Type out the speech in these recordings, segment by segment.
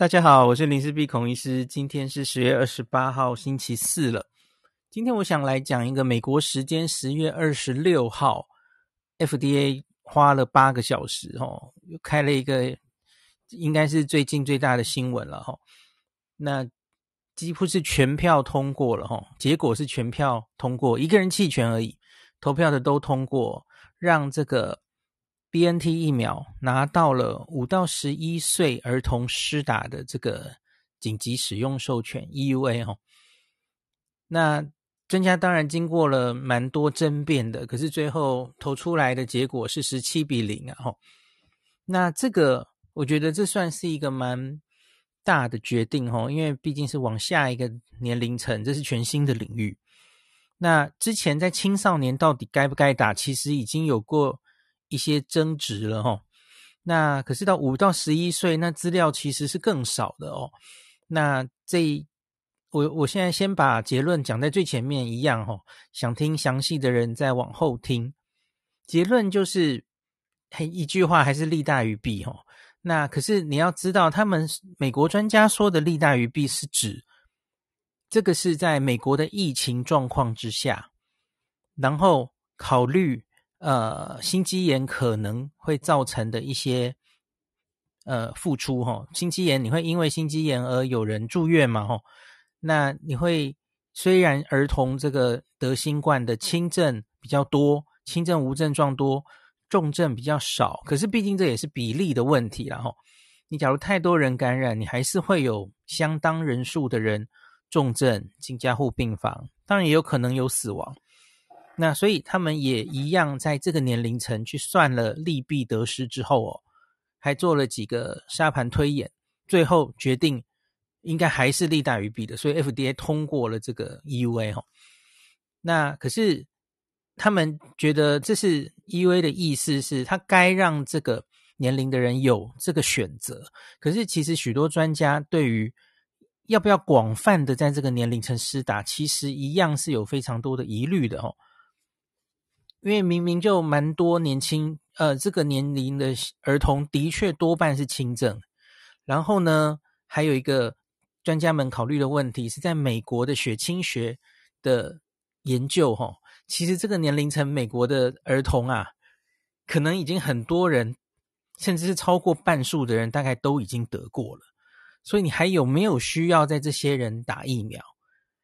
大家好，我是林氏璧孔医师。今天是十月二十八号，星期四了。今天我想来讲一个美国时间十月二十六号，FDA 花了八个小时，哦，又开了一个，应该是最近最大的新闻了，哈。那几乎是全票通过了，哈，结果是全票通过，一个人弃权而已，投票的都通过，让这个。BNT 疫苗拿到了五到十一岁儿童施打的这个紧急使用授权 EUA 哈，那专家当然经过了蛮多争辩的，可是最后投出来的结果是十七比零啊哈，那这个我觉得这算是一个蛮大的决定哈，因为毕竟是往下一个年龄层，这是全新的领域。那之前在青少年到底该不该打，其实已经有过。一些争执了齁，那可是到五到十一岁，那资料其实是更少的哦。那这我我现在先把结论讲在最前面一样齁，想听详细的人再往后听。结论就是，嘿，一句话还是利大于弊齁。那可是你要知道，他们美国专家说的利大于弊是指，这个是在美国的疫情状况之下，然后考虑。呃，心肌炎可能会造成的一些呃付出哈，心肌炎你会因为心肌炎而有人住院嘛哈？那你会虽然儿童这个得新冠的轻症比较多，轻症无症状多，重症比较少，可是毕竟这也是比例的问题了哈。你假如太多人感染，你还是会有相当人数的人重症进加护病房，当然也有可能有死亡。那所以他们也一样，在这个年龄层去算了利弊得失之后哦，还做了几个沙盘推演，最后决定应该还是利大于弊的，所以 FDA 通过了这个 EUA 哈。那可是他们觉得这是 EUA 的意思是，他该让这个年龄的人有这个选择。可是其实许多专家对于要不要广泛的在这个年龄层施打，其实一样是有非常多的疑虑的哦。因为明明就蛮多年轻，呃，这个年龄的儿童的确多半是轻症。然后呢，还有一个专家们考虑的问题是在美国的血清学的研究，哈，其实这个年龄层美国的儿童啊，可能已经很多人，甚至是超过半数的人，大概都已经得过了。所以你还有没有需要在这些人打疫苗？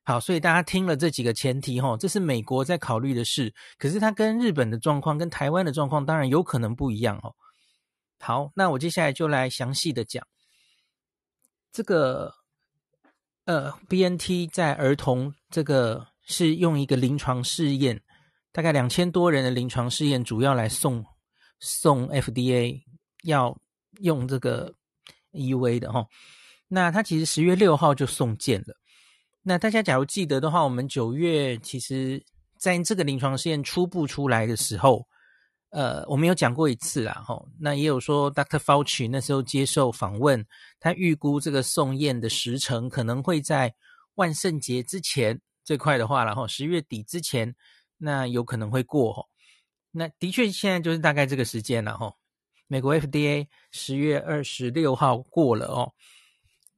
好，所以大家听了这几个前提，吼，这是美国在考虑的事。可是它跟日本的状况、跟台湾的状况，当然有可能不一样，哦。好，那我接下来就来详细的讲这个，呃，BNT 在儿童这个是用一个临床试验，大概两千多人的临床试验，主要来送送 FDA 要用这个 EUA 的，吼。那它其实十月六号就送件了。那大家假如记得的话，我们九月其实在这个临床试验初步出来的时候，呃，我们有讲过一次啦，吼，那也有说 Dr. Fauci 那时候接受访问，他预估这个送验的时程可能会在万圣节之前，最快的话，然后十月底之前，那有可能会过，吼，那的确现在就是大概这个时间了，吼，美国 FDA 十月二十六号过了哦。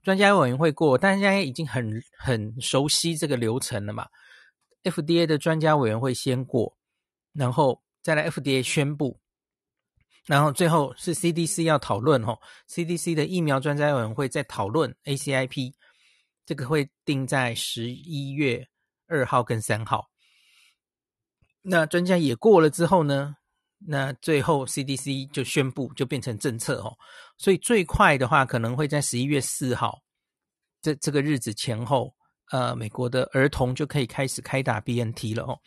专家委员会过，大家已经很很熟悉这个流程了嘛。FDA 的专家委员会先过，然后再来 FDA 宣布，然后最后是 CDC 要讨论吼，CDC 的疫苗专家委员会再讨论 ACIP，这个会定在十一月二号跟三号。那专家也过了之后呢，那最后 CDC 就宣布就变成政策哦。所以最快的话，可能会在十一月四号这这个日子前后，呃，美国的儿童就可以开始开打 BNT 了哦。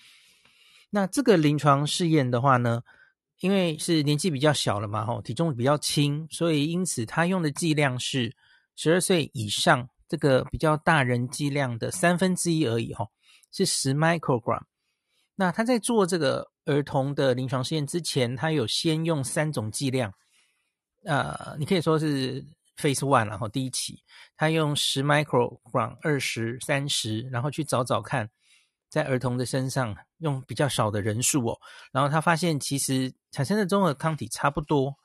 那这个临床试验的话呢，因为是年纪比较小了嘛，吼，体重比较轻，所以因此他用的剂量是十二岁以上这个比较大人剂量的三分之一而已，吼，是十 microgram。那他在做这个儿童的临床试验之前，他有先用三种剂量。呃，你可以说是 phase one，然后第一期，他用十 microgram、二十、三十，然后去找找看，在儿童的身上用比较少的人数哦，然后他发现其实产生的中和抗体差不多，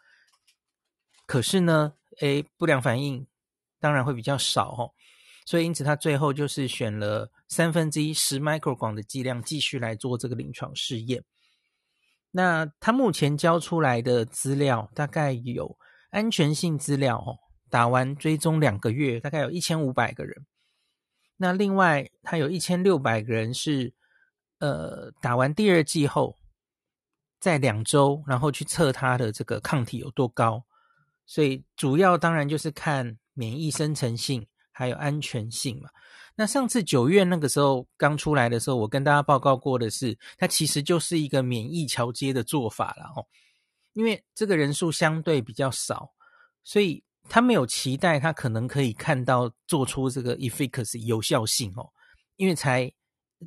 可是呢，诶，不良反应当然会比较少哦。所以因此他最后就是选了三分之一十 microgram 的剂量继续来做这个临床试验。那他目前交出来的资料大概有安全性资料哦，打完追踪两个月，大概有一千五百个人。那另外他有一千六百个人是呃打完第二剂后，在两周，然后去测他的这个抗体有多高。所以主要当然就是看免疫生成性还有安全性嘛。那上次九月那个时候刚出来的时候，我跟大家报告过的是，它其实就是一个免疫桥接的做法了哦。因为这个人数相对比较少，所以他没有期待他可能可以看到做出这个 efficacy 有效性哦。因为才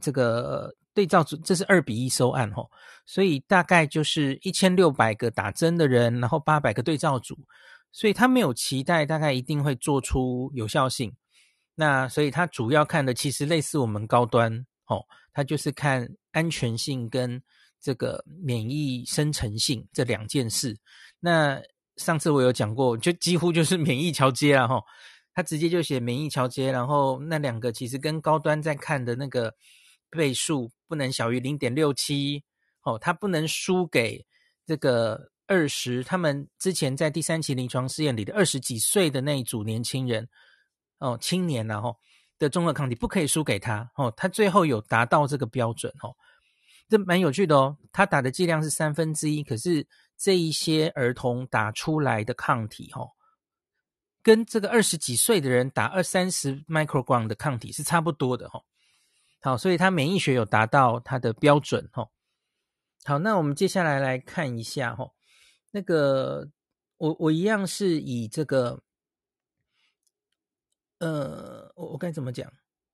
这个对照组，这是二比一收案哦，所以大概就是一千六百个打针的人，然后八百个对照组，所以他没有期待大概一定会做出有效性。那所以他主要看的其实类似我们高端哦，他就是看安全性跟这个免疫生成性这两件事。那上次我有讲过，就几乎就是免疫桥接了哈，他直接就写免疫桥接，然后那两个其实跟高端在看的那个倍数不能小于零点六七哦，它不能输给这个二十，他们之前在第三期临床试验里的二十几岁的那一组年轻人。哦，青年然后的中和抗体不可以输给他哦，他最后有达到这个标准哦，这蛮有趣的哦。他打的剂量是三分之一，可是这一些儿童打出来的抗体哦，跟这个二十几岁的人打二三十 microgram 的抗体是差不多的哦。好，所以他免疫学有达到他的标准哦。好，那我们接下来来看一下哦，那个我我一样是以这个。呃，我我该怎么讲？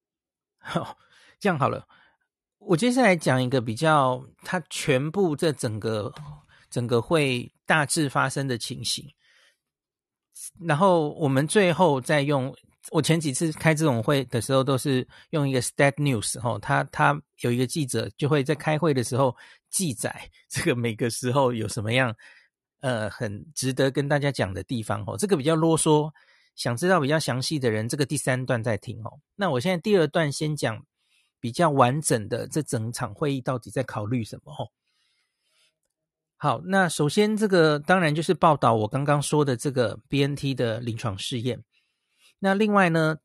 好，这样好了。我接下来讲一个比较，它全部这整个整个会大致发生的情形。然后我们最后再用，我前几次开这种会的时候，都是用一个 Stat News 哈，他他有一个记者就会在开会的时候记载这个每个时候有什么样呃很值得跟大家讲的地方哦，这个比较啰嗦。想知道比较详细的人，这个第三段再听哦。那我现在第二段先讲比较完整的这整场会议到底在考虑什么哦。好，那首先这个当然就是报道我刚刚说的这个 BNT 的临床试验。那另外呢，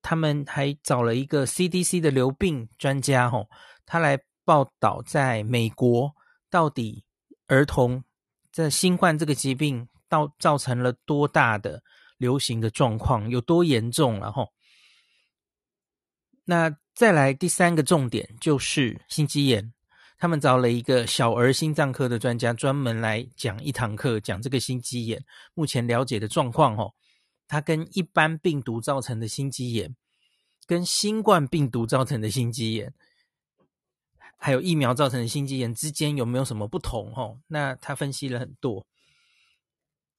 他们还找了一个 CDC 的流病专家哦，他来报道在美国到底儿童在新冠这个疾病到造成了多大的。流行的状况有多严重了吼？那再来第三个重点就是心肌炎，他们找了一个小儿心脏科的专家，专门来讲一堂课，讲这个心肌炎目前了解的状况哦。它跟一般病毒造成的心肌炎，跟新冠病毒造成的心肌炎，还有疫苗造成的心肌炎之间有没有什么不同哦？那他分析了很多。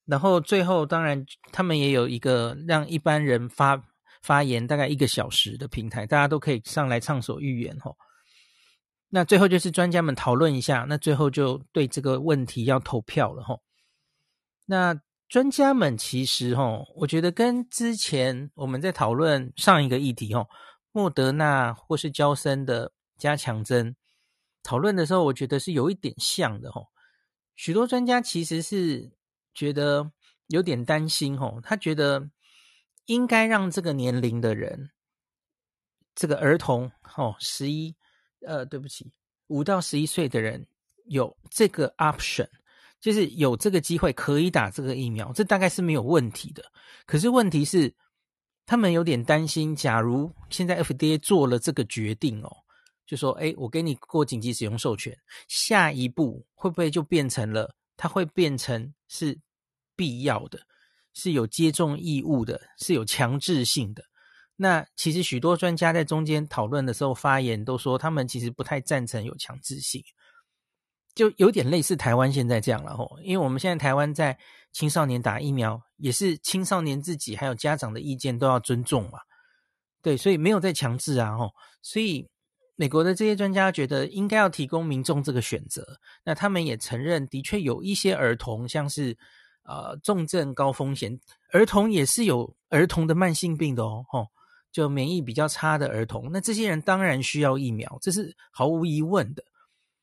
然后最后，当然他们也有一个让一般人发发言，大概一个小时的平台，大家都可以上来畅所欲言吼。那最后就是专家们讨论一下，那最后就对这个问题要投票了吼。那专家们其实吼，我觉得跟之前我们在讨论上一个议题吼，莫德纳或是焦生的加强针讨论的时候，我觉得是有一点像的吼。许多专家其实是。觉得有点担心哦，他觉得应该让这个年龄的人，这个儿童哦，十一呃，对不起，五到十一岁的人有这个 option，就是有这个机会可以打这个疫苗，这大概是没有问题的。可是问题是，他们有点担心，假如现在 FDA 做了这个决定哦，就说，诶，我给你过紧急使用授权，下一步会不会就变成了，它会变成是。必要的，是有接种义务的，是有强制性的。那其实许多专家在中间讨论的时候发言，都说他们其实不太赞成有强制性，就有点类似台湾现在这样了吼。因为我们现在台湾在青少年打疫苗，也是青少年自己还有家长的意见都要尊重嘛。对，所以没有在强制啊吼。所以美国的这些专家觉得应该要提供民众这个选择。那他们也承认，的确有一些儿童像是。呃，重症高风险儿童也是有儿童的慢性病的哦，吼，就免疫比较差的儿童，那这些人当然需要疫苗，这是毫无疑问的。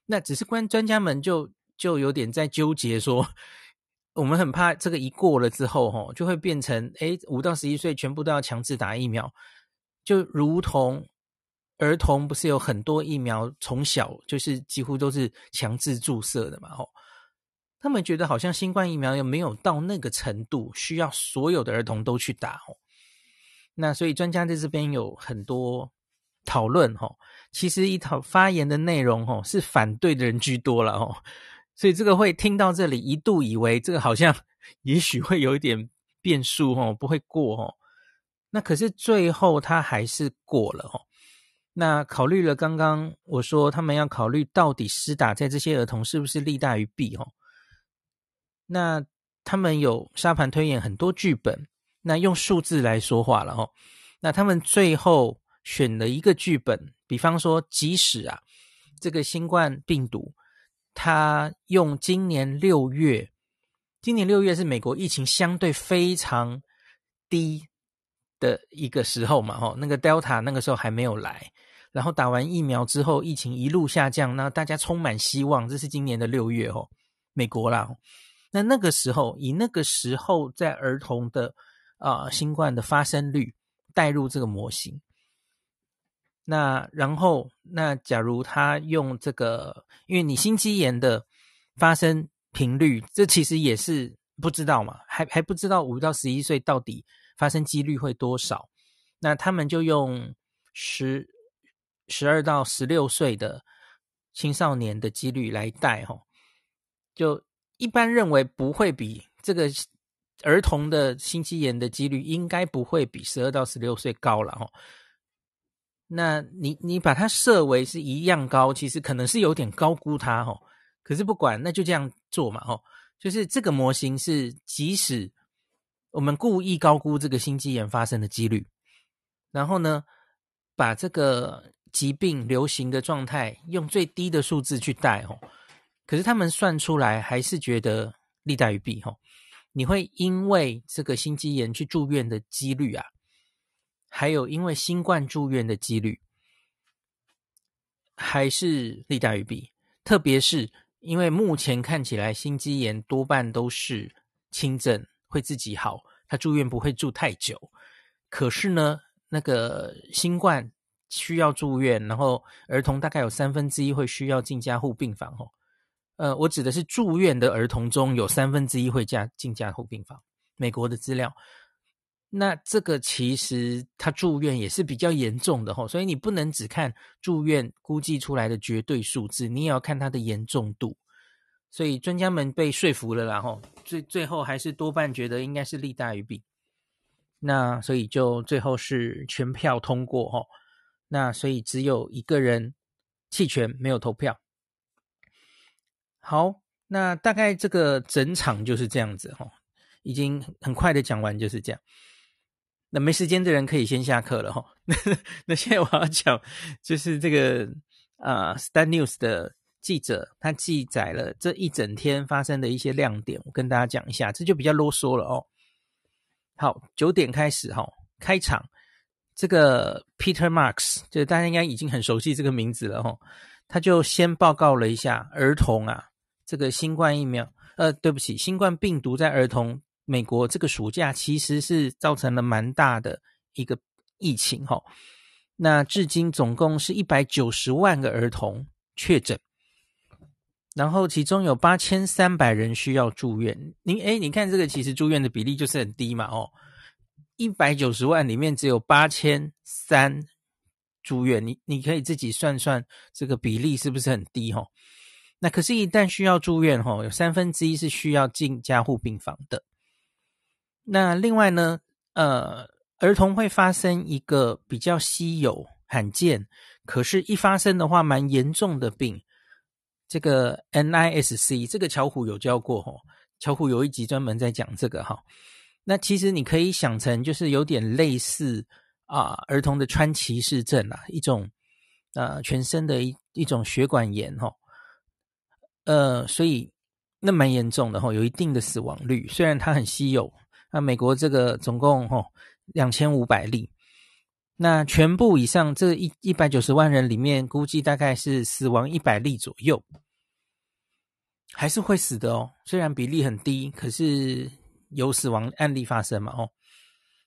那只是关专家们就就有点在纠结说，我们很怕这个一过了之后，吼，就会变成，诶，五到十一岁全部都要强制打疫苗，就如同儿童不是有很多疫苗从小就是几乎都是强制注射的嘛，吼。他们觉得好像新冠疫苗又没有到那个程度，需要所有的儿童都去打哦。那所以专家在这边有很多讨论哦。其实一讨发言的内容哦，是反对的人居多了哦。所以这个会听到这里，一度以为这个好像也许会有一点变数哦，不会过哦。那可是最后他还是过了哦。那考虑了刚刚我说他们要考虑到底施打在这些儿童是不是利大于弊哦。那他们有沙盘推演很多剧本，那用数字来说话了哦。那他们最后选了一个剧本，比方说，即使啊，这个新冠病毒，它用今年六月，今年六月是美国疫情相对非常低的一个时候嘛，吼，那个 Delta 那个时候还没有来，然后打完疫苗之后，疫情一路下降，那大家充满希望，这是今年的六月哦，美国啦。那那个时候，以那个时候在儿童的啊、新冠的发生率带入这个模型，那然后那假如他用这个，因为你心肌炎的发生频率，这其实也是不知道嘛，还还不知道五到十一岁到底发生几率会多少，那他们就用十十二到十六岁的青少年的几率来带吼，就。一般认为不会比这个儿童的心肌炎的几率应该不会比十二到十六岁高了哈。那你你把它设为是一样高，其实可能是有点高估它哈。可是不管，那就这样做嘛哈。就是这个模型是，即使我们故意高估这个心肌炎发生的几率，然后呢，把这个疾病流行的状态用最低的数字去带哦。可是他们算出来还是觉得利大于弊哈，你会因为这个心肌炎去住院的几率啊，还有因为新冠住院的几率，还是利大于弊。特别是因为目前看起来心肌炎多半都是轻症，会自己好，他住院不会住太久。可是呢，那个新冠需要住院，然后儿童大概有三分之一会需要进加护病房哦。呃，我指的是住院的儿童中有三分之一会加进加护病房。美国的资料，那这个其实他住院也是比较严重的吼，所以你不能只看住院估计出来的绝对数字，你也要看它的严重度。所以专家们被说服了啦吼，最最后还是多半觉得应该是利大于弊。那所以就最后是全票通过吼，那所以只有一个人弃权没有投票。好，那大概这个整场就是这样子哈，已经很快的讲完就是这样。那没时间的人可以先下课了哈。那现在我要讲，就是这个啊，Stat News 的记者他记载了这一整天发生的一些亮点，我跟大家讲一下，这就比较啰嗦了哦。好，九点开始哈，开场这个 Peter Marks，就是大家应该已经很熟悉这个名字了哈，他就先报告了一下儿童啊。这个新冠疫苗，呃，对不起，新冠病毒在儿童美国这个暑假其实是造成了蛮大的一个疫情哈。那至今总共是一百九十万个儿童确诊，然后其中有八千三百人需要住院。您诶，你看这个其实住院的比例就是很低嘛哦，一百九十万里面只有八千三住院，你你可以自己算算这个比例是不是很低哈？那可是，一旦需要住院，吼，有三分之一是需要进加护病房的。那另外呢，呃，儿童会发生一个比较稀有、罕见，可是一发生的话蛮严重的病，这个 NISC，这个巧虎有教过，吼，巧虎有一集专门在讲这个，哈。那其实你可以想成，就是有点类似啊，儿童的川崎氏症啊，一种呃全身的一一种血管炎，吼。呃，所以那蛮严重的哈，有一定的死亡率。虽然它很稀有，那美国这个总共哈两千五百例。那全部以上这一一百九十万人里面，估计大概是死亡一百例左右，还是会死的哦。虽然比例很低，可是有死亡案例发生嘛？哦，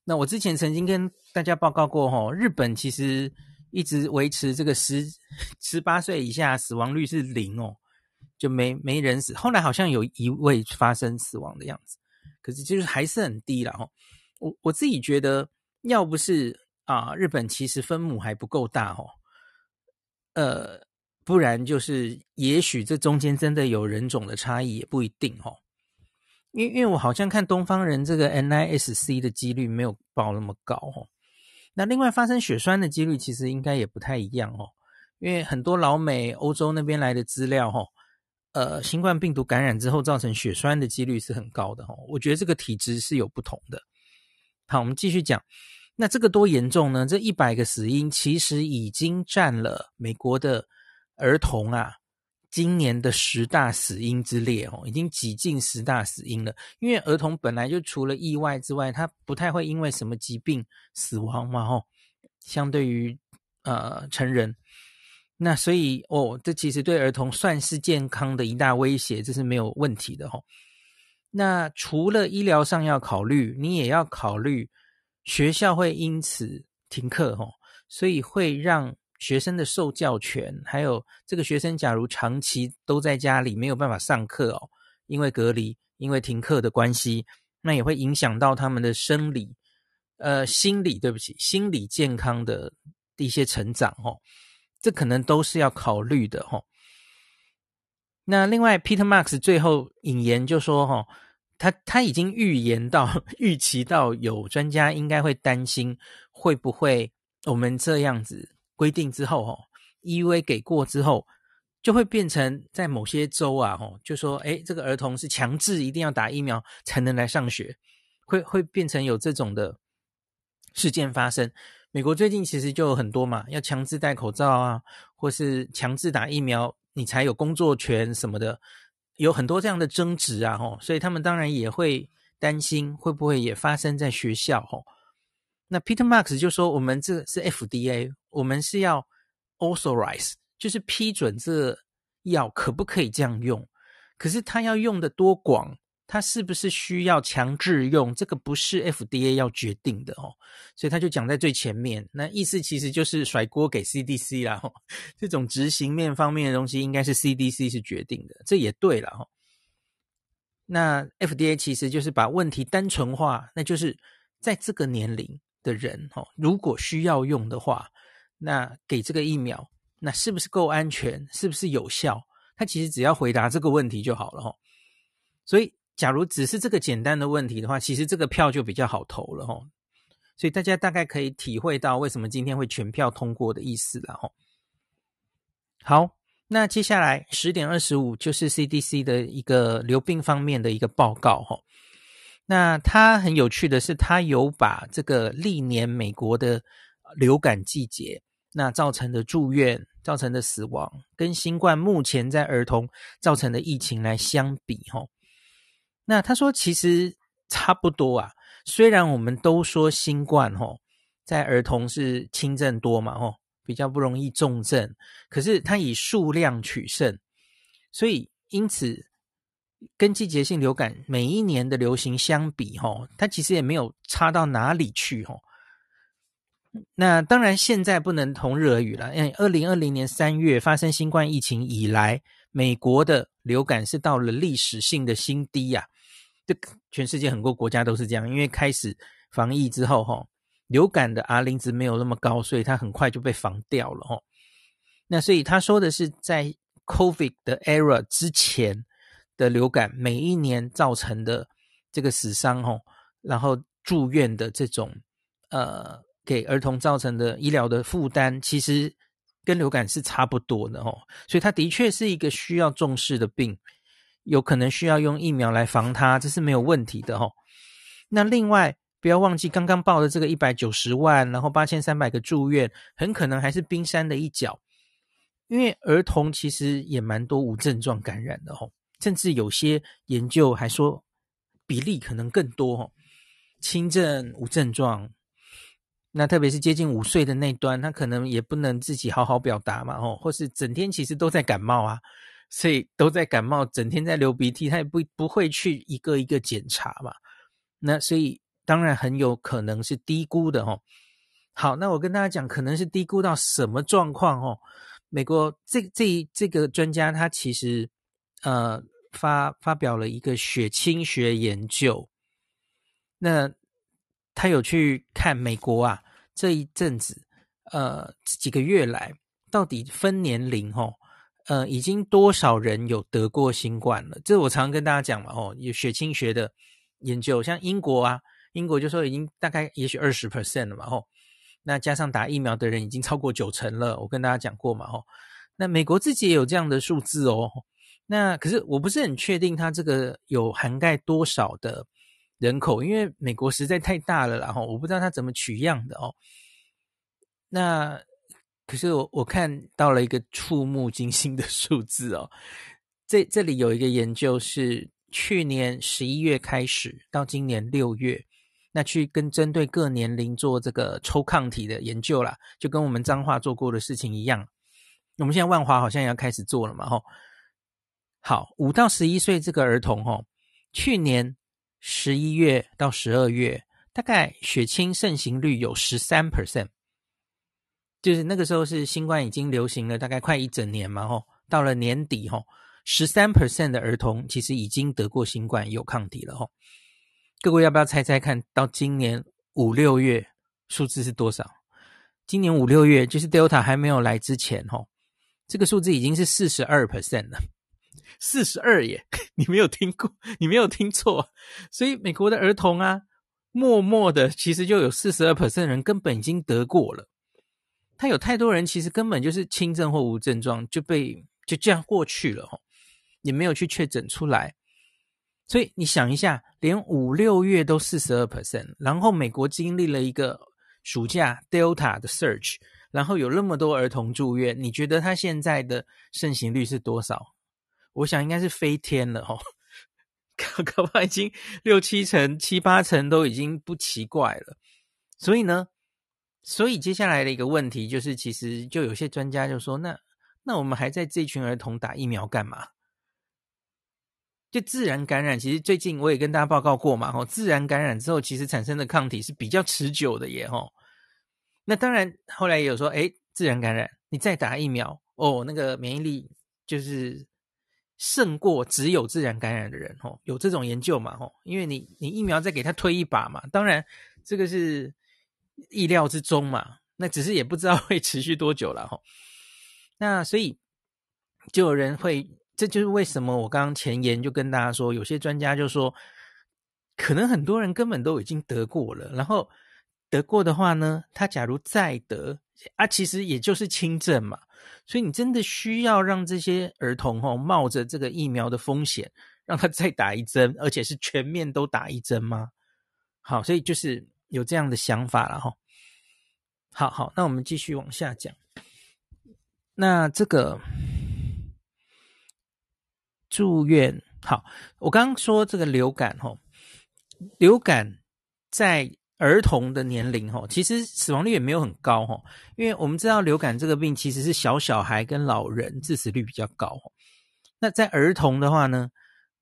那我之前曾经跟大家报告过，哦，日本其实一直维持这个十十八岁以下死亡率是零哦，就没没人死。后来好像有一位发生死亡的样子，可是就是还是很低了哦。我我自己觉得，要不是。啊，日本其实分母还不够大哦，呃，不然就是也许这中间真的有人种的差异，也不一定哦。因为因为我好像看东方人这个 NISC 的几率没有报那么高哦。那另外发生血栓的几率其实应该也不太一样哦，因为很多老美、欧洲那边来的资料哦，呃，新冠病毒感染之后造成血栓的几率是很高的哦。我觉得这个体质是有不同的。好，我们继续讲。那这个多严重呢？这一百个死因其实已经占了美国的儿童啊，今年的十大死因之列哦，已经挤进十大死因了。因为儿童本来就除了意外之外，他不太会因为什么疾病死亡嘛，吼。相对于呃成人，那所以哦，这其实对儿童算是健康的一大威胁，这是没有问题的吼。那除了医疗上要考虑，你也要考虑。学校会因此停课哦，所以会让学生的受教权，还有这个学生假如长期都在家里没有办法上课哦，因为隔离、因为停课的关系，那也会影响到他们的生理、呃心理，对不起，心理健康的一些成长哦，这可能都是要考虑的哦。那另外，Peter Marks 最后引言就说哈。他他已经预言到、预期到，有专家应该会担心，会不会我们这样子规定之后，哦，EUA 给过之后，就会变成在某些州啊，哦，就说，诶，这个儿童是强制一定要打疫苗才能来上学，会会变成有这种的事件发生。美国最近其实就有很多嘛，要强制戴口罩啊，或是强制打疫苗，你才有工作权什么的。有很多这样的争执啊，吼，所以他们当然也会担心会不会也发生在学校，吼。那 Peter Marks 就说，我们这是 FDA，我们是要 authorize，就是批准这药可不可以这样用，可是他要用的多广。他是不是需要强制用？这个不是 FDA 要决定的哦，所以他就讲在最前面。那意思其实就是甩锅给 CDC 啦。这种执行面方面的东西，应该是 CDC 是决定的，这也对了哈。那 FDA 其实就是把问题单纯化，那就是在这个年龄的人哦，如果需要用的话，那给这个疫苗，那是不是够安全？是不是有效？他其实只要回答这个问题就好了哈。所以。假如只是这个简单的问题的话，其实这个票就比较好投了齁。所以大家大概可以体会到为什么今天会全票通过的意思了齁。好，那接下来十点二十五就是 CDC 的一个流病方面的一个报告齁。那它很有趣的是，它有把这个历年美国的流感季节那造成的住院、造成的死亡，跟新冠目前在儿童造成的疫情来相比齁。那他说，其实差不多啊。虽然我们都说新冠吼在儿童是轻症多嘛吼，比较不容易重症，可是它以数量取胜，所以因此跟季节性流感每一年的流行相比吼，它其实也没有差到哪里去吼。那当然现在不能同日而语了，因为二零二零年三月发生新冠疫情以来，美国的流感是到了历史性的新低呀。这全世界很多国家都是这样，因为开始防疫之后，哈，流感的 R 零值没有那么高，所以它很快就被防掉了，哈。那所以他说的是，在 COVID 的 era 之前的流感，每一年造成的这个死伤，哈，然后住院的这种，呃，给儿童造成的医疗的负担，其实跟流感是差不多的，哦。所以它的确是一个需要重视的病。有可能需要用疫苗来防它，这是没有问题的吼。那另外不要忘记刚刚报的这个一百九十万，然后八千三百个住院，很可能还是冰山的一角。因为儿童其实也蛮多无症状感染的吼，甚至有些研究还说比例可能更多吼。轻症无症状，那特别是接近五岁的那端，他可能也不能自己好好表达嘛，吼，或是整天其实都在感冒啊，所以都在感冒，整天在流鼻涕，他也不不会去一个一个检查嘛。那所以当然很有可能是低估的，哦。好，那我跟大家讲，可能是低估到什么状况，哦。美国这这这个专家他其实呃发发表了一个血清学研究，那他有去看美国啊。这一阵子，呃，几个月来，到底分年龄哦，呃，已经多少人有得过新冠了？这我常常跟大家讲嘛，哦，有血清学的研究，像英国啊，英国就说已经大概也许二十 percent 了嘛，哦，那加上打疫苗的人已经超过九成了，我跟大家讲过嘛，哦，那美国自己也有这样的数字哦，那可是我不是很确定它这个有涵盖多少的。人口，因为美国实在太大了，然后我不知道它怎么取样的哦。那可是我我看到了一个触目惊心的数字哦。这这里有一个研究是去年十一月开始到今年六月，那去跟针对各年龄做这个抽抗体的研究啦，就跟我们彰化做过的事情一样。我们现在万华好像也要开始做了嘛，吼。好，五到十一岁这个儿童，吼，去年。十一月到十二月，大概血清盛行率有十三 percent，就是那个时候是新冠已经流行了大概快一整年嘛，吼，到了年底，吼，十三 percent 的儿童其实已经得过新冠，有抗体了，吼。各位要不要猜猜看到今年五六月数字是多少？今年五六月就是 Delta 还没有来之前，吼，这个数字已经是四十二 percent 了。四十二耶，你没有听过，你没有听错，所以美国的儿童啊，默默的其实就有四十二 percent 人根本已经得过了。他有太多人其实根本就是轻症或无症状就被就这样过去了哦，也没有去确诊出来。所以你想一下，连五六月都四十二 percent，然后美国经历了一个暑假 Delta 的 surge，然后有那么多儿童住院，你觉得他现在的盛行率是多少？我想应该是飞天了哦，搞搞不好已经六七成、七八成都已经不奇怪了。所以呢，所以接下来的一个问题就是，其实就有些专家就说，那那我们还在这群儿童打疫苗干嘛？就自然感染，其实最近我也跟大家报告过嘛，吼，自然感染之后，其实产生的抗体是比较持久的耶，吼。那当然，后来也有说，哎，自然感染，你再打疫苗，哦，那个免疫力就是。胜过只有自然感染的人，吼，有这种研究嘛，吼，因为你你疫苗再给他推一把嘛，当然这个是意料之中嘛，那只是也不知道 会持续多久了，吼，那所以就有人会，这就是为什么我刚刚前言就跟大家说，有些专家就说，可能很多人根本都已经得过了，然后得过的话呢，他假如再得啊，其实也就是轻症嘛。所以你真的需要让这些儿童吼冒着这个疫苗的风险，让他再打一针，而且是全面都打一针吗？好，所以就是有这样的想法了哈。好好，那我们继续往下讲。那这个住院，好，我刚刚说这个流感哈，流感在。儿童的年龄哈，其实死亡率也没有很高哈，因为我们知道流感这个病其实是小小孩跟老人致死率比较高。那在儿童的话呢，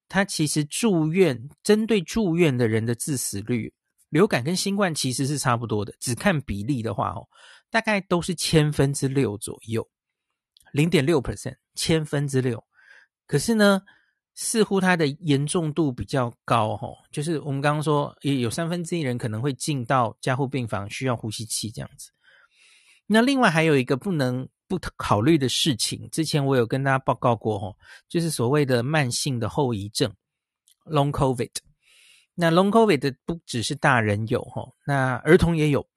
他其实住院，针对住院的人的致死率，流感跟新冠其实是差不多的，只看比例的话哦，大概都是千分之六左右，零点六 percent，千分之六。可是呢，似乎它的严重度比较高，吼，就是我们刚刚说，也有三分之一人可能会进到加护病房，需要呼吸器这样子。那另外还有一个不能不考虑的事情，之前我有跟大家报告过，吼，就是所谓的慢性的后遗症 （Long COVID）。那 Long COVID 的不只是大人有，吼，那儿童也有。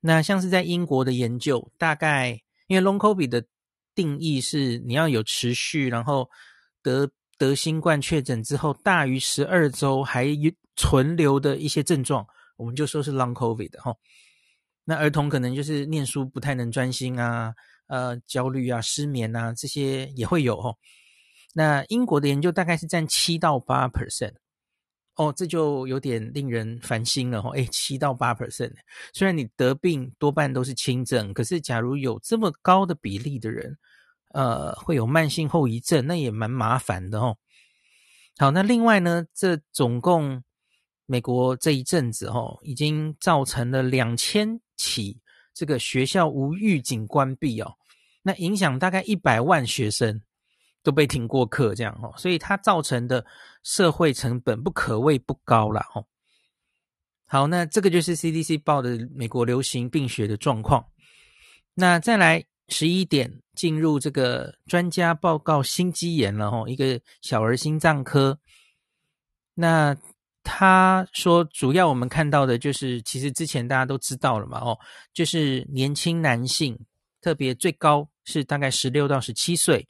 那像是在英国的研究，大概因为 Long COVID 的定义是你要有持续，然后得。得新冠确诊之后，大于十二周还存留的一些症状，我们就说是 Long COVID 哈。那儿童可能就是念书不太能专心啊，呃，焦虑啊，失眠啊，这些也会有哈。那英国的研究大概是占七到八 percent，哦，这就有点令人烦心了哈。诶，七到八 percent，虽然你得病多半都是轻症，可是假如有这么高的比例的人，呃，会有慢性后遗症，那也蛮麻烦的哦。好，那另外呢，这总共美国这一阵子哦，已经造成了两千起这个学校无预警关闭哦，那影响大概一百万学生。都被停过课，这样哦，所以它造成的社会成本不可谓不高啦哦。好，那这个就是 CDC 报的美国流行病学的状况。那再来十一点进入这个专家报告心肌炎了哦，一个小儿心脏科。那他说，主要我们看到的就是，其实之前大家都知道了嘛哦，就是年轻男性，特别最高是大概十六到十七岁。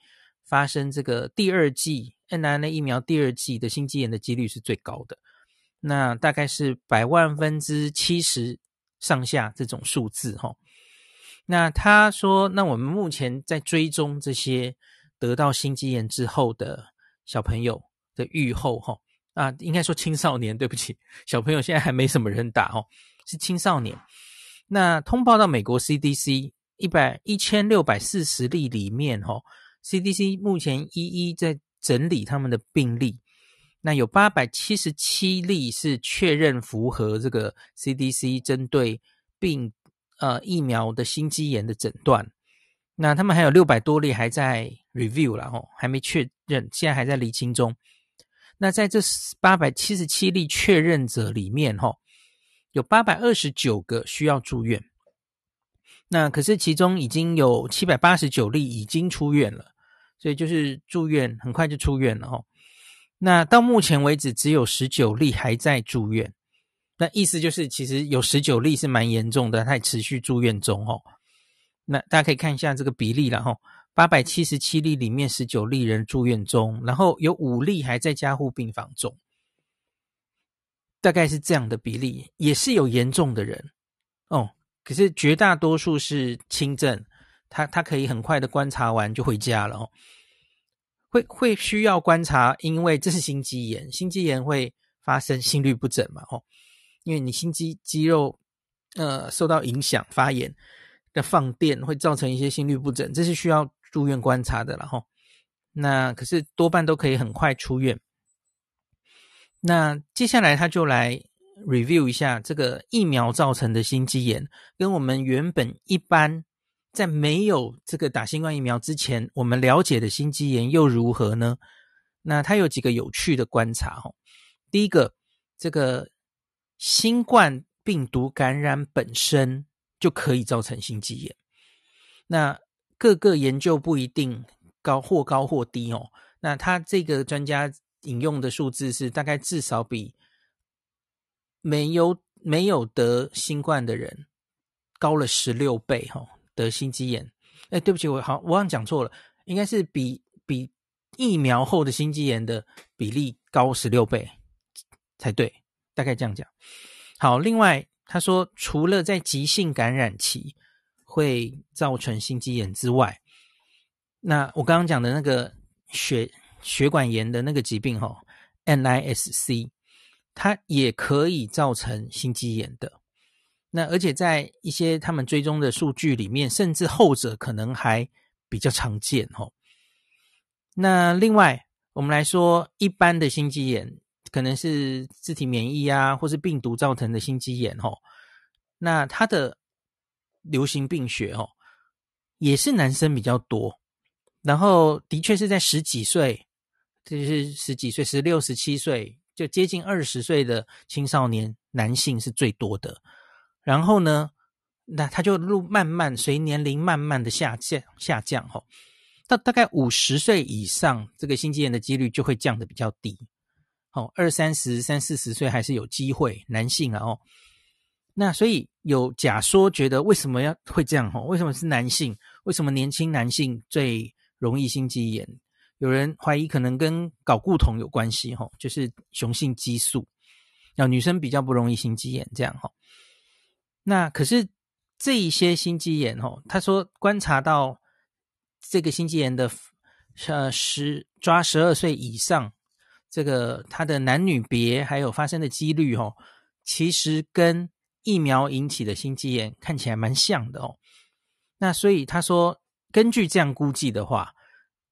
发生这个第二季 n r n a 疫苗第二季的心肌炎的几率是最高的，那大概是百万分之七十上下这种数字哈。那他说，那我们目前在追踪这些得到心肌炎之后的小朋友的愈后哈啊，应该说青少年，对不起，小朋友现在还没什么人打哦，是青少年。那通报到美国 CDC 一百一千六百四十例里面哈。CDC 目前一一在整理他们的病例，那有八百七十七例是确认符合这个 CDC 针对病呃疫苗的心肌炎的诊断，那他们还有六百多例还在 review 啦吼，还没确认，现在还在厘清中。那在这八百七十七例确认者里面哈，有八百二十九个需要住院。那可是其中已经有七百八十九例已经出院了，所以就是住院很快就出院了哦。那到目前为止只有十九例还在住院，那意思就是其实有十九例是蛮严重的，还持续住院中哦。那大家可以看一下这个比例了哈，八百七十七例里面十九例人住院中，然后有五例还在加护病房中，大概是这样的比例，也是有严重的人哦。可是绝大多数是轻症，他他可以很快的观察完就回家了哦。会会需要观察，因为这是心肌炎，心肌炎会发生心律不整嘛哦，因为你心肌肌肉呃受到影响发炎的放电会造成一些心律不整，这是需要住院观察的了哈。那可是多半都可以很快出院。那接下来他就来。Review 一下这个疫苗造成的心肌炎，跟我们原本一般在没有这个打新冠疫苗之前，我们了解的心肌炎又如何呢？那它有几个有趣的观察哈。第一个，这个新冠病毒感染本身就可以造成心肌炎。那各个研究不一定高或高或低哦。那他这个专家引用的数字是大概至少比。没有没有得新冠的人高了十六倍哈，得心肌炎。哎，对不起，我好，我好像讲错了，应该是比比疫苗后的心肌炎的比例高十六倍才对，大概这样讲。好，另外他说，除了在急性感染期会造成心肌炎之外，那我刚刚讲的那个血血管炎的那个疾病哈，NISC。它也可以造成心肌炎的，那而且在一些他们追踪的数据里面，甚至后者可能还比较常见哦。那另外，我们来说一般的心肌炎，可能是自体免疫啊，或是病毒造成的心肌炎哦。那它的流行病学哦，也是男生比较多，然后的确是在十几岁，就是十几岁，十六、十七岁。就接近二十岁的青少年男性是最多的，然后呢，那他就路慢慢随年龄慢慢的下降下降哈，到大概五十岁以上，这个心肌炎的几率就会降得比较低。哦，二三十、三四十岁还是有机会，男性啊哦。那所以有假说觉得为什么要会这样哈？为什么是男性？为什么年轻男性最容易心肌炎？有人怀疑可能跟睾固酮有关系，哈，就是雄性激素，那女生比较不容易心肌炎这样，哈。那可是这一些心肌炎，哈，他说观察到这个心肌炎的，呃，十抓十二岁以上这个它的男女别还有发生的几率哦，其实跟疫苗引起的心肌炎看起来蛮像的哦。那所以他说，根据这样估计的话，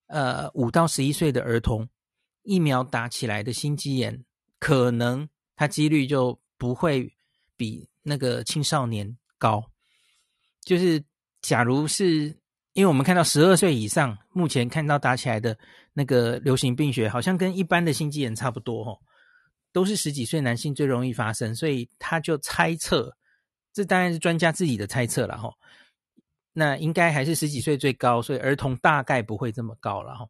呃，五到十一岁的儿童疫苗打起来的心肌炎，可能它几率就不会比那个青少年高。就是假如是。因为我们看到十二岁以上，目前看到打起来的那个流行病学，好像跟一般的心肌炎差不多哦，都是十几岁男性最容易发生，所以他就猜测，这当然是专家自己的猜测了哈。那应该还是十几岁最高，所以儿童大概不会这么高了哈。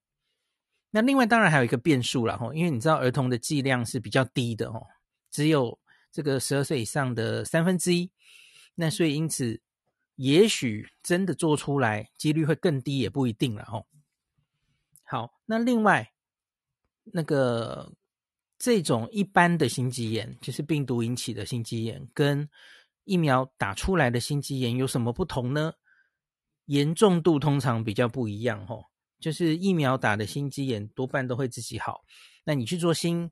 那另外当然还有一个变数了哈，因为你知道儿童的剂量是比较低的哦，只有这个十二岁以上的三分之一，那所以因此。也许真的做出来几率会更低，也不一定了哦。好，那另外那个这种一般的心肌炎，就是病毒引起的心肌炎，跟疫苗打出来的心肌炎有什么不同呢？严重度通常比较不一样哦。就是疫苗打的心肌炎多半都会自己好，那你去做心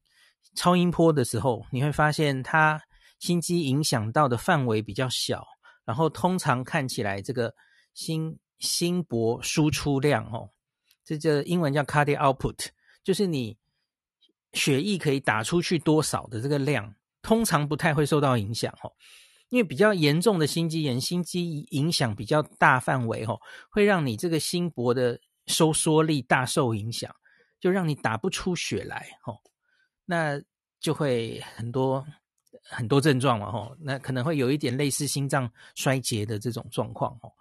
超音波的时候，你会发现它心肌影响到的范围比较小。然后通常看起来，这个心心搏输出量哦，这这英文叫 cardiac output，就是你血液可以打出去多少的这个量，通常不太会受到影响哦。因为比较严重的心肌炎，心肌影响比较大范围哦，会让你这个心搏的收缩力大受影响，就让你打不出血来哦，那就会很多。很多症状嘛，吼，那可能会有一点类似心脏衰竭的这种状况，吼。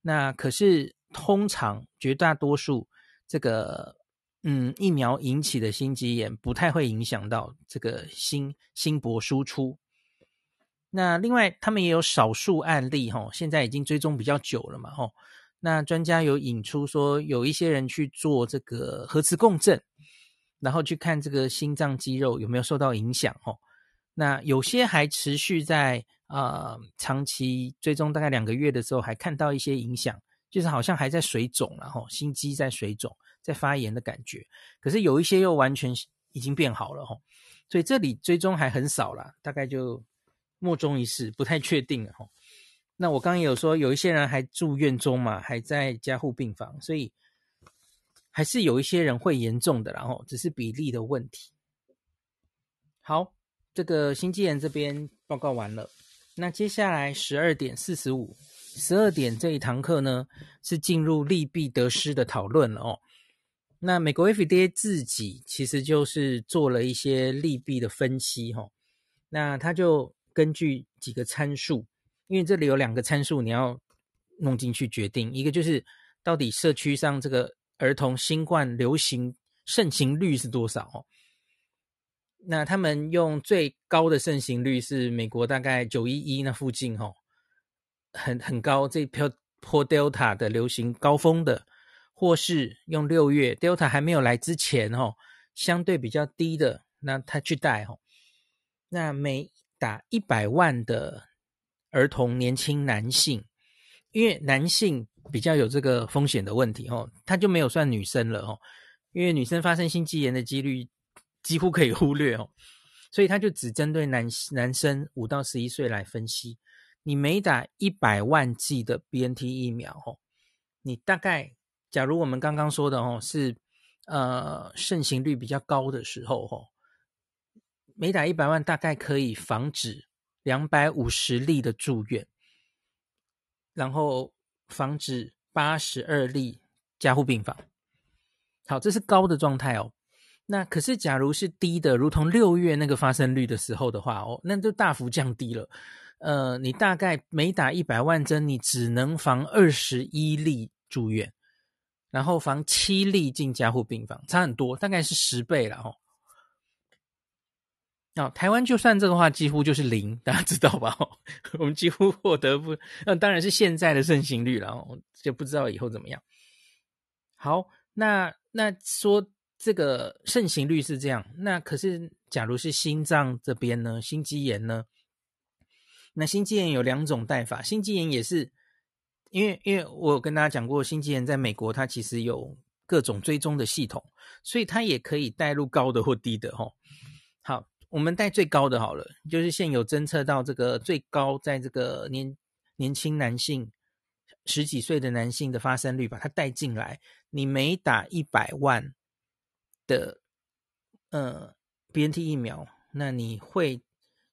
那可是通常绝大多数这个，嗯，疫苗引起的心肌炎不太会影响到这个心心搏输出。那另外，他们也有少数案例，吼，现在已经追踪比较久了嘛，吼。那专家有引出说，有一些人去做这个核磁共振，然后去看这个心脏肌肉有没有受到影响，吼。那有些还持续在呃长期追踪，大概两个月的时候，还看到一些影响，就是好像还在水肿，然后心肌在水肿，在发炎的感觉。可是有一些又完全已经变好了哈，所以这里追踪还很少啦，大概就莫衷一是，不太确定哈。那我刚刚有说，有一些人还住院中嘛，还在加护病房，所以还是有一些人会严重的，然后只是比例的问题。好。这个心肌炎这边报告完了，那接下来十二点四十五，十二点这一堂课呢，是进入利弊得失的讨论了哦。那美国 FDA 自己其实就是做了一些利弊的分析哈、哦，那他就根据几个参数，因为这里有两个参数你要弄进去决定，一个就是到底社区上这个儿童新冠流行盛行率是多少哦。那他们用最高的盛行率是美国大概九一一那附近吼，很很高这波波 Delta 的流行高峰的，或是用六月 Delta 还没有来之前哦，相对比较低的，那他去带吼，那每打一百万的儿童年轻男性，因为男性比较有这个风险的问题吼，他就没有算女生了吼，因为女生发生心肌炎的几率。几乎可以忽略哦，所以他就只针对男男生五到十一岁来分析。你每打一百万剂的 BNT 疫苗哦，你大概假如我们刚刚说的哦是呃盛行率比较高的时候哦，每打一百万大概可以防止两百五十例的住院，然后防止八十二例加护病房。好，这是高的状态哦。那可是，假如是低的，如同六月那个发生率的时候的话，哦，那就大幅降低了。呃，你大概每打一百万针，你只能防二十一例住院，然后防七例进加护病房，差很多，大概是十倍了哦。那、台湾就算这个话，几乎就是零，大家知道吧？我们几乎获得不，那当然是现在的盛行率了，就不知道以后怎么样。好，那那说。这个盛行率是这样，那可是假如是心脏这边呢？心肌炎呢？那心肌炎有两种带法，心肌炎也是因为因为我有跟大家讲过，心肌炎在美国它其实有各种追踪的系统，所以它也可以带入高的或低的哈。我们带最高的好了，就是现有侦测到这个最高，在这个年年轻男性十几岁的男性的发生率，把它带进来。你每打一百万的呃 BNT 疫苗，那你会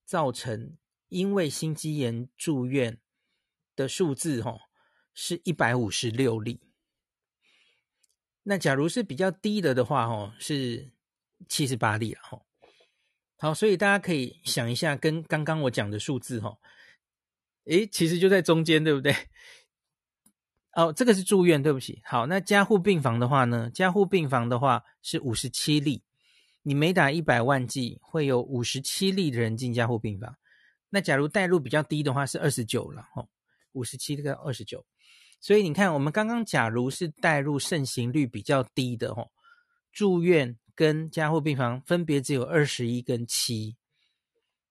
造成因为心肌炎住院的数字哈，是一百五十六例。那假如是比较低的的话，哦，是七十八例了，哈。好，所以大家可以想一下，跟刚刚我讲的数字，哈，诶，其实就在中间，对不对？哦，这个是住院，对不起。好，那加护病房的话呢？加护病房的话是五十七例，你每打一百万剂，会有五十七例的人进加护病房。那假如带入比较低的话，是二十九了，哈，五十七跟二十九。所以你看，我们刚刚假如是带入盛行率比较低的吼，住院跟加护病房分别只有二十一跟七，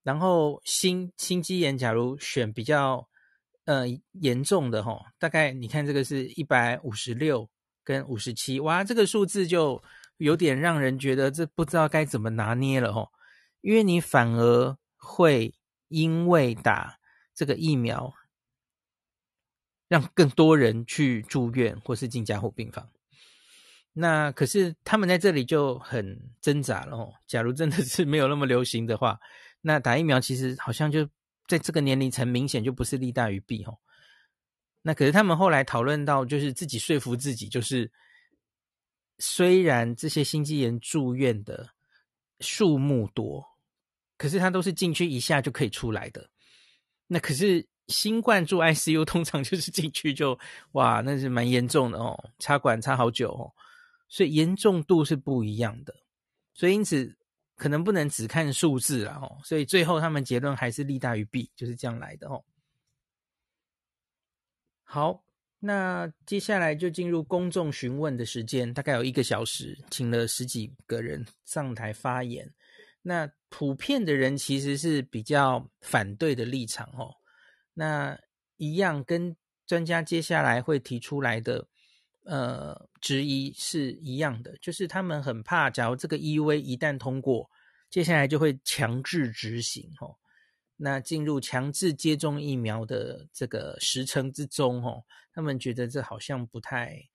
然后心心肌炎假如选比较呃严重的吼，大概你看这个是一百五十六跟五十七，哇，这个数字就有点让人觉得这不知道该怎么拿捏了吼，因为你反而会因为打这个疫苗。让更多人去住院或是进加护病房，那可是他们在这里就很挣扎了哦。假如真的是没有那么流行的话，那打疫苗其实好像就在这个年龄层明显就不是利大于弊哦。那可是他们后来讨论到，就是自己说服自己，就是虽然这些心肌炎住院的数目多，可是他都是进去一下就可以出来的。那可是。新冠住 ICU 通常就是进去就哇，那是蛮严重的哦，插管插好久哦，所以严重度是不一样的，所以因此可能不能只看数字啦哦，所以最后他们结论还是利大于弊，就是这样来的哦。好，那接下来就进入公众询问的时间，大概有一个小时，请了十几个人上台发言，那普遍的人其实是比较反对的立场哦。那一样跟专家接下来会提出来的呃质疑是一样的，就是他们很怕，假如这个 EUA 一旦通过，接下来就会强制执行哦。那进入强制接种疫苗的这个时程之中哦，他们觉得这好像不太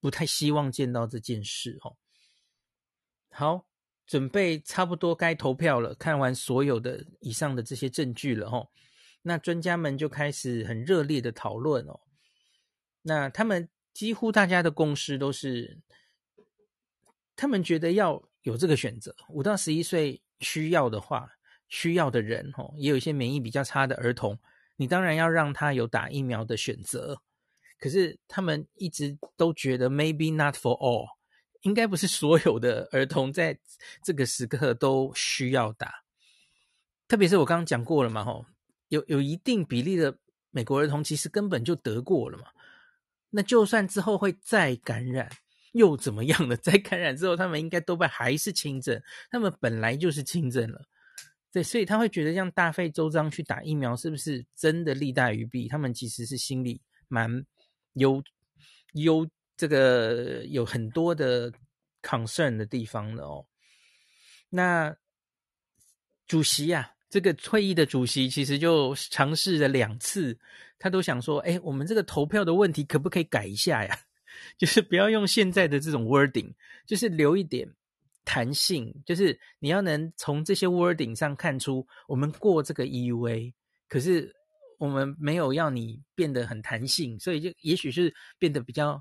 不太希望见到这件事哦。好，准备差不多该投票了，看完所有的以上的这些证据了哦。那专家们就开始很热烈的讨论哦。那他们几乎大家的共识都是，他们觉得要有这个选择，五到十一岁需要的话，需要的人哦，也有一些免疫比较差的儿童，你当然要让他有打疫苗的选择。可是他们一直都觉得，maybe not for all，应该不是所有的儿童在这个时刻都需要打。特别是我刚刚讲过了嘛，吼。有有一定比例的美国儿童其实根本就得过了嘛，那就算之后会再感染又怎么样呢？再感染之后，他们应该多半还是轻症，他们本来就是轻症了，对，所以他会觉得这样大费周章去打疫苗，是不是真的利大于弊？他们其实是心里蛮忧忧这个有很多的 concern 的地方的哦。那主席呀、啊。这个会议的主席其实就尝试了两次，他都想说：“哎，我们这个投票的问题可不可以改一下呀？就是不要用现在的这种 wording，就是留一点弹性，就是你要能从这些 wording 上看出我们过这个 EUA，可是我们没有要你变得很弹性，所以就也许是变得比较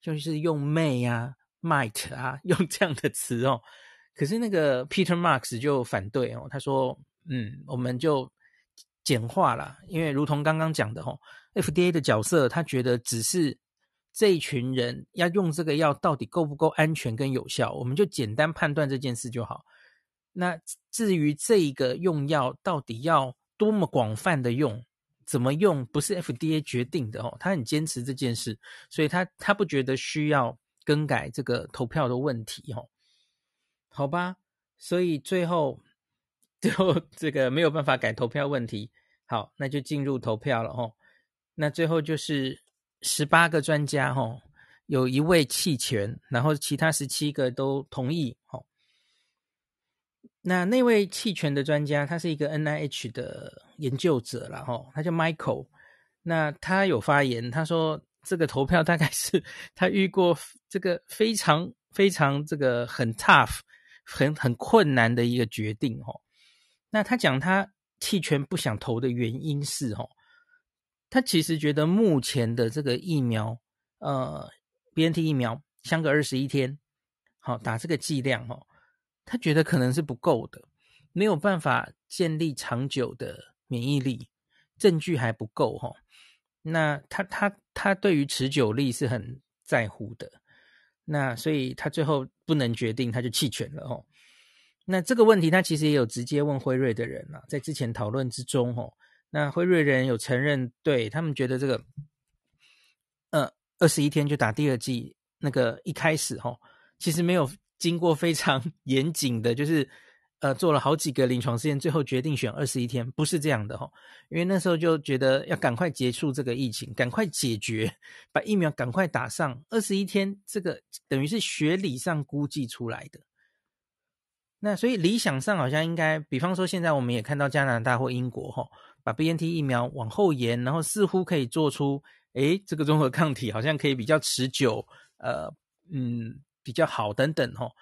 就是用 may 啊、might 啊，用这样的词哦。可是那个 Peter Marks 就反对哦，他说。嗯，我们就简化了，因为如同刚刚讲的吼，FDA 的角色，他觉得只是这一群人要用这个药到底够不够安全跟有效，我们就简单判断这件事就好。那至于这个用药到底要多么广泛的用，怎么用，不是 FDA 决定的哦，他很坚持这件事，所以他他不觉得需要更改这个投票的问题哦。好吧，所以最后。最后这个没有办法改投票问题，好，那就进入投票了吼。那最后就是十八个专家吼，有一位弃权，然后其他十七个都同意。哦，那那位弃权的专家，他是一个 NIH 的研究者了，哈，他叫 Michael。那他有发言，他说这个投票大概是他遇过这个非常非常这个很 tough、很很困难的一个决定。哦，那他讲他弃权不想投的原因是，哦，他其实觉得目前的这个疫苗，呃。BNT 疫苗相隔二十一天，好打这个剂量哦，他觉得可能是不够的，没有办法建立长久的免疫力，证据还不够哈。那他他他对于持久力是很在乎的，那所以他最后不能决定，他就弃权了哦。那这个问题他其实也有直接问辉瑞的人啊，在之前讨论之中哦，那辉瑞人有承认，对他们觉得这个，呃。二十一天就打第二剂，那个一开始哈，其实没有经过非常 严谨的，就是呃做了好几个临床试验，最后决定选二十一天，不是这样的哈，因为那时候就觉得要赶快结束这个疫情，赶快解决，把疫苗赶快打上。二十一天这个等于是学理上估计出来的，那所以理想上好像应该，比方说现在我们也看到加拿大或英国哈，把 BNT 疫苗往后延，然后似乎可以做出。诶，这个综合抗体好像可以比较持久，呃，嗯，比较好等等吼。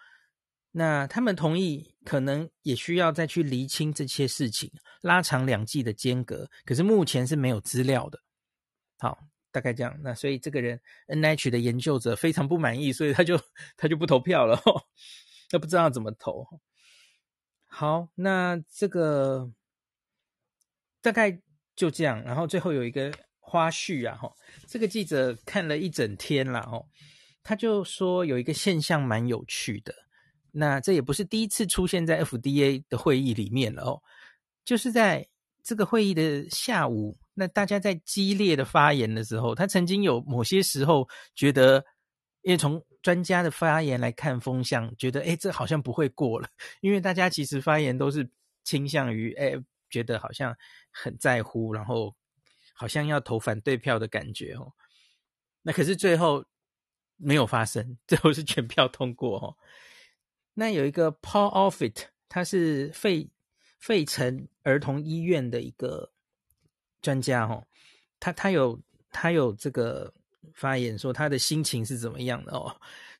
那他们同意，可能也需要再去厘清这些事情，拉长两季的间隔。可是目前是没有资料的。好，大概这样。那所以这个人 NH 的研究者非常不满意，所以他就他就不投票了，他不知道怎么投。好，那这个大概就这样。然后最后有一个。花絮啊，哈，这个记者看了一整天了，哦，他就说有一个现象蛮有趣的，那这也不是第一次出现在 FDA 的会议里面了哦，就是在这个会议的下午，那大家在激烈的发言的时候，他曾经有某些时候觉得，因为从专家的发言来看风向，觉得诶这好像不会过了，因为大家其实发言都是倾向于诶觉得好像很在乎，然后。好像要投反对票的感觉哦，那可是最后没有发生，最后是全票通过哦。那有一个 Paul Offit，他是费费城儿童医院的一个专家哦，他他有他有这个发言说他的心情是怎么样的哦。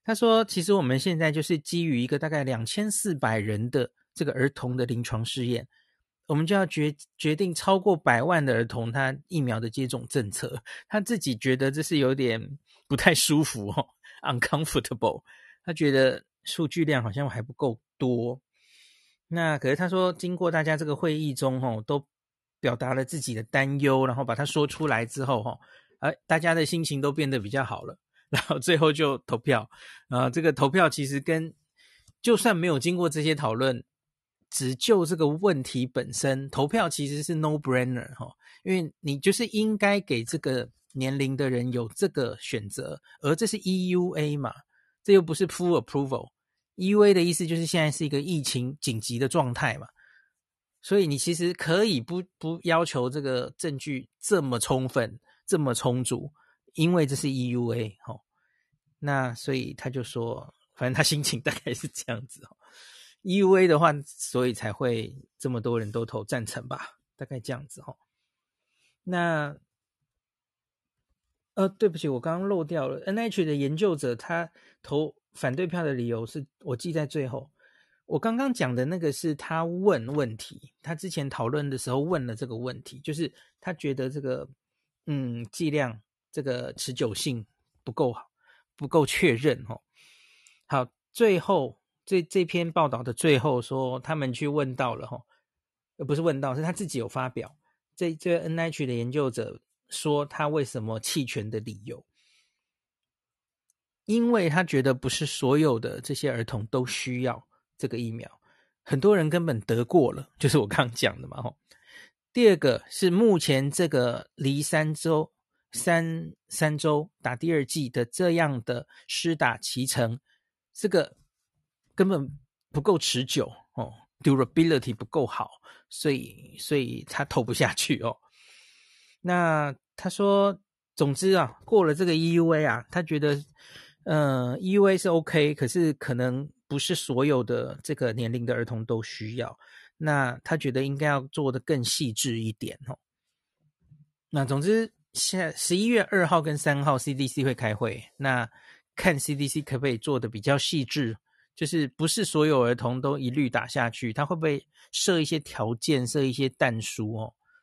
他说，其实我们现在就是基于一个大概两千四百人的这个儿童的临床试验。我们就要决决定超过百万的儿童他疫苗的接种政策，他自己觉得这是有点不太舒服哦，uncomfortable。他觉得数据量好像还不够多。那可是他说，经过大家这个会议中哦，都表达了自己的担忧，然后把它说出来之后哈，哎，大家的心情都变得比较好了。然后最后就投票，啊，这个投票其实跟就算没有经过这些讨论。只就这个问题本身，投票其实是 no brainer 哈，因为你就是应该给这个年龄的人有这个选择，而这是 EUA 嘛，这又不是 full approval。EUA 的意思就是现在是一个疫情紧急的状态嘛，所以你其实可以不不要求这个证据这么充分、这么充足，因为这是 EUA 哈。那所以他就说，反正他心情大概是这样子哈。EUA 的话，所以才会这么多人都投赞成吧，大概这样子哈。那呃，对不起，我刚刚漏掉了 NH 的研究者，他投反对票的理由是我记在最后。我刚刚讲的那个是他问问题，他之前讨论的时候问了这个问题，就是他觉得这个嗯剂量这个持久性不够好，不够确认哈。好，最后。这这篇报道的最后说，他们去问到了哈，呃，不是问到，是他自己有发表。这这 N H 的研究者说，他为什么弃权的理由，因为他觉得不是所有的这些儿童都需要这个疫苗，很多人根本得过了，就是我刚刚讲的嘛哈。第二个是目前这个离三周三三周打第二剂的这样的施打期程，这个。根本不够持久哦，durability 不够好，所以所以他投不下去哦。那他说总之啊，过了这个 EUA 啊，他觉得，呃，EUA 是 OK，可是可能不是所有的这个年龄的儿童都需要。那他觉得应该要做的更细致一点哦。那总之，现十一月二号跟三号 CDC 会开会，那看 CDC 可不可以做的比较细致，就是不是所有儿童都一律打下去，他会不会设一些条件，设一些但书哦？